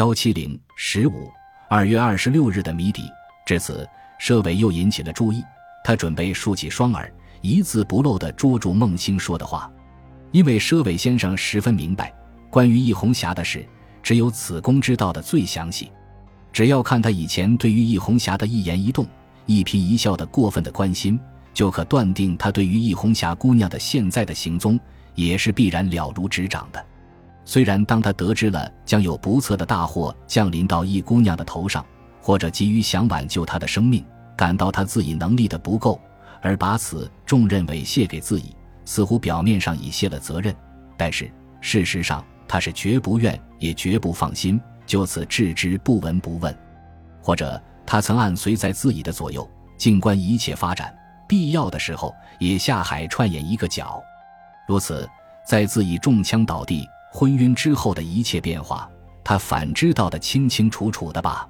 幺七零十五二月二十六日的谜底，至此，佘伟又引起了注意。他准备竖起双耳，一字不漏地捉住孟星说的话，因为佘伟先生十分明白，关于易红霞的事，只有子宫知道的最详细。只要看他以前对于易红霞的一言一动、一颦一笑的过分的关心，就可断定他对于易红霞姑娘的现在的行踪也是必然了如指掌的。虽然当他得知了将有不测的大祸降临到易姑娘的头上，或者急于想挽救她的生命，感到他自己能力的不够，而把此重任委卸给自己，似乎表面上已卸了责任，但是事实上他是绝不愿也绝不放心就此置之不闻不问。或者他曾暗随在自己的左右，静观一切发展，必要的时候也下海串演一个角。如此，在自己中枪倒地。昏晕之后的一切变化，他反知道的清清楚楚的吧？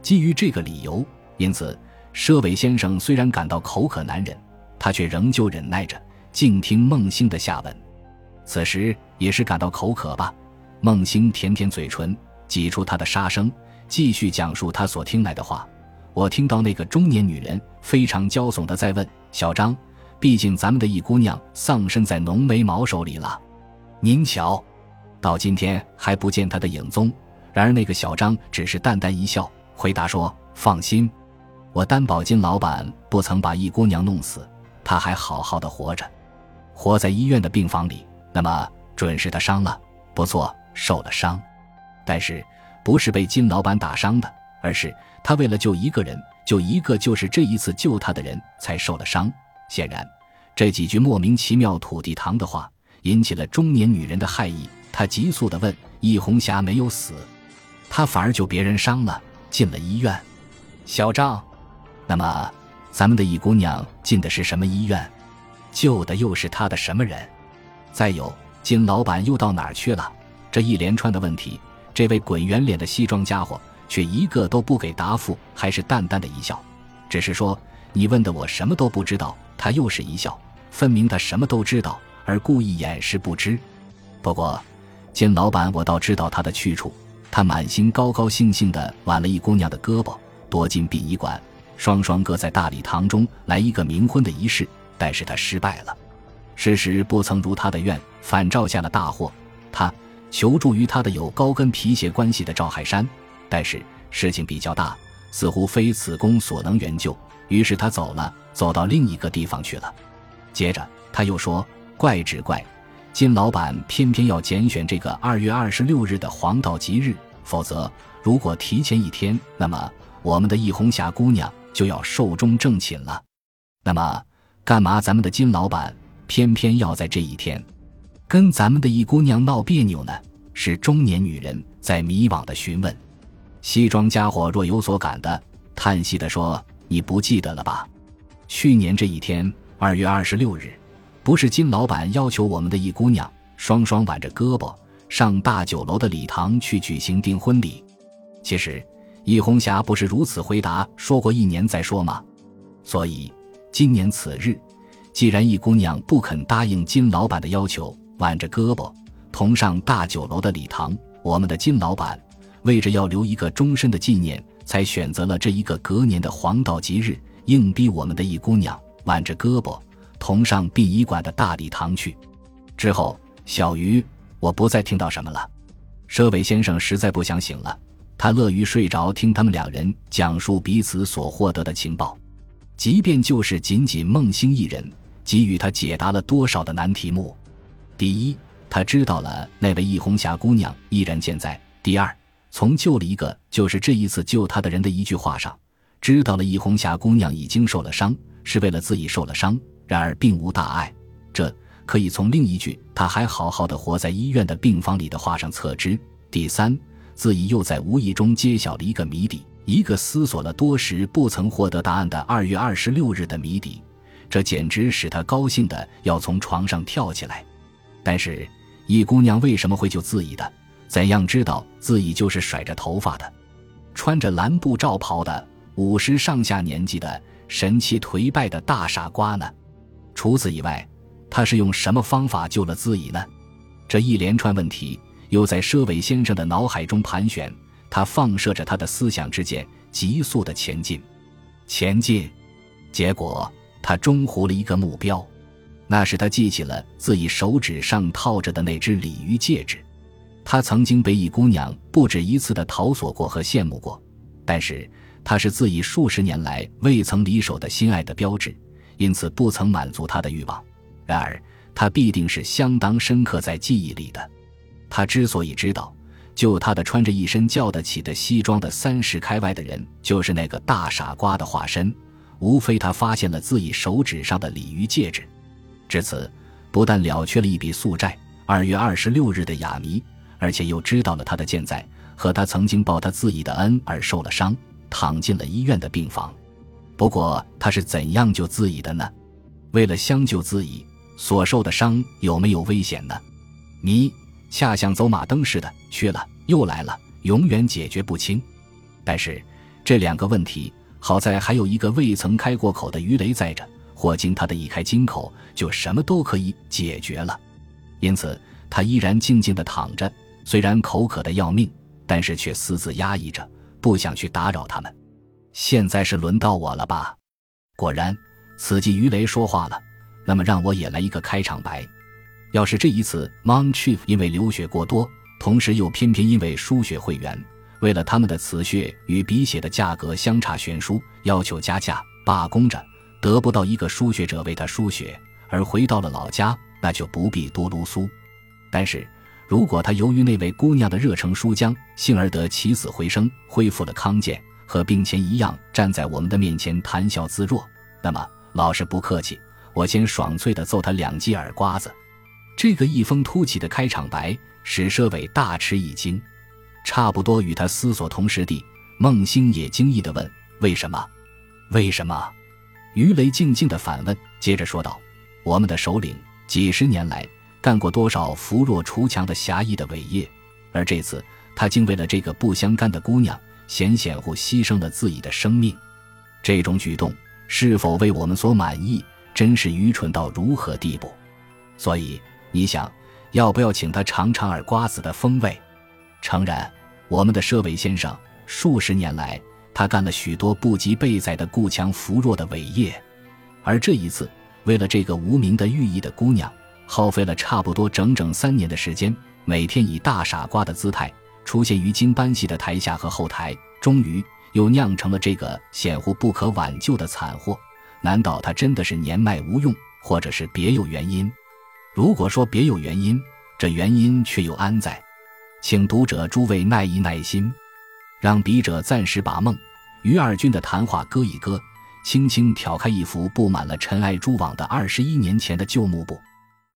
基于这个理由，因此，佘伟先生虽然感到口渴难忍，他却仍旧忍耐着，静听孟星的下文。此时也是感到口渴吧？孟星舔舔嘴唇，挤出他的沙声，继续讲述他所听来的话。我听到那个中年女人非常骄纵的在问小张：“毕竟咱们的一姑娘丧身在浓眉毛手里了，您瞧。”到今天还不见他的影踪，然而那个小张只是淡淡一笑，回答说：“放心，我担保金老板不曾把易姑娘弄死，她还好好的活着，活在医院的病房里。那么准是他伤了，不错，受了伤，但是不是被金老板打伤的，而是他为了救一个人，救一个就是这一次救他的人才受了伤。显然，这几句莫名其妙土地堂的话引起了中年女人的害意。”他急速地问：“易红霞没有死，他反而救别人伤了，进了医院。”小张，那么咱们的易姑娘进的是什么医院？救的又是他的什么人？再有，金老板又到哪儿去了？这一连串的问题，这位滚圆脸的西装家伙却一个都不给答复，还是淡淡的一笑，只是说：“你问的我什么都不知道。”他又是一笑，分明他什么都知道，而故意掩饰不知。不过。见老板，我倒知道他的去处。他满心高高兴兴地挽了一姑娘的胳膊，躲进殡仪馆，双双搁在大礼堂中来一个冥婚的仪式。但是他失败了，事实不曾如他的愿，反招下了大祸。他求助于他的有高跟皮鞋关系的赵海山，但是事情比较大，似乎非此公所能援救。于是他走了，走到另一个地方去了。接着他又说：“怪只怪。”金老板偏偏要拣选这个二月二十六日的黄道吉日，否则如果提前一天，那么我们的易红霞姑娘就要寿终正寝了。那么，干嘛咱们的金老板偏偏要在这一天跟咱们的易姑娘闹别扭呢？是中年女人在迷惘的询问。西装家伙若有所感的叹息的说：“你不记得了吧？去年这一天，二月二十六日。”不是金老板要求我们的一姑娘双双挽着胳膊上大酒楼的礼堂去举行订婚礼。其实，易红霞不是如此回答说过一年再说吗？所以，今年此日，既然易姑娘不肯答应金老板的要求，挽着胳膊同上大酒楼的礼堂，我们的金老板为着要留一个终身的纪念，才选择了这一个隔年的黄道吉日，硬逼我们的易姑娘挽着胳膊。同上殡仪馆的大礼堂去，之后，小鱼，我不再听到什么了。佘伟先生实在不想醒了，他乐于睡着，听他们两人讲述彼此所获得的情报，即便就是仅仅孟星一人，给予他解答了多少的难题目。第一，他知道了那位易红霞姑娘依然健在；第二，从救了一个就是这一次救他的人的一句话上，知道了易红霞姑娘已经受了伤，是为了自己受了伤。然而并无大碍，这可以从另一句“他还好好的活在医院的病房里”的话上测知。第三，自己又在无意中揭晓了一个谜底，一个思索了多时不曾获得答案的二月二十六日的谜底，这简直使他高兴的要从床上跳起来。但是，易姑娘为什么会救自己的？怎样知道自己就是甩着头发的，穿着蓝布罩袍的五十上下年纪的神气颓败的大傻瓜呢？除此以外，他是用什么方法救了自己呢？这一连串问题又在佘伟先生的脑海中盘旋，他放射着他的思想之箭，急速的前进，前进。结果他中糊了一个目标，那是他记起了自己手指上套着的那只鲤鱼戒指。他曾经被一姑娘不止一次的讨索过和羡慕过，但是它是自己数十年来未曾离手的心爱的标志，因此不曾满足他的欲望。然而，他必定是相当深刻在记忆里的。他之所以知道，就他的穿着一身叫得起的西装的三十开外的人就是那个大傻瓜的化身，无非他发现了自己手指上的鲤鱼戒指，至此不但了却了一笔宿债。二月二十六日的哑谜。而且又知道了他的健在，和他曾经报他自己的恩而受了伤，躺进了医院的病房。不过他是怎样救自己的呢？为了相救自己所受的伤有没有危险呢？谜恰像走马灯似的，去了又来了，永远解决不清。但是这两个问题，好在还有一个未曾开过口的鱼雷在着，或经他的一开金口，就什么都可以解决了。因此他依然静静地躺着。虽然口渴的要命，但是却私自压抑着，不想去打扰他们。现在是轮到我了吧？果然，此际鱼雷说话了。那么让我也来一个开场白。要是这一次 Monchief 因为流血过多，同时又偏偏因为输血会员为了他们的瓷血与鼻血的价格相差悬殊，要求加价罢工着，得不到一个输血者为他输血，而回到了老家，那就不必多噜苏。但是。如果他由于那位姑娘的热诚舒僵，幸而得起死回生，恢复了康健，和病前一样站在我们的面前谈笑自若，那么老实不客气，我先爽脆地揍他两记耳瓜子。这个一风突起的开场白使佘伟大吃一惊，差不多与他思索同时地，孟星也惊异地问：“为什么？为什么？”于雷静静地反问，接着说道：“我们的首领几十年来。”干过多少扶弱锄强的侠义的伟业，而这次他竟为了这个不相干的姑娘险险乎牺牲了自己的生命，这种举动是否为我们所满意，真是愚蠢到如何地步？所以你想要不要请他尝尝耳瓜子的风味？诚然，我们的舍伟先生数十年来，他干了许多不及备载的顾强扶弱的伟业，而这一次为了这个无名的寓意的姑娘。耗费了差不多整整三年的时间，每天以大傻瓜的姿态出现于京班戏的台下和后台，终于又酿成了这个显乎不可挽救的惨祸。难道他真的是年迈无用，或者是别有原因？如果说别有原因，这原因却又安在？请读者诸位耐一耐心，让笔者暂时把梦于二君的谈话搁一搁，轻轻挑开一幅布满了尘埃蛛网的二十一年前的旧幕布。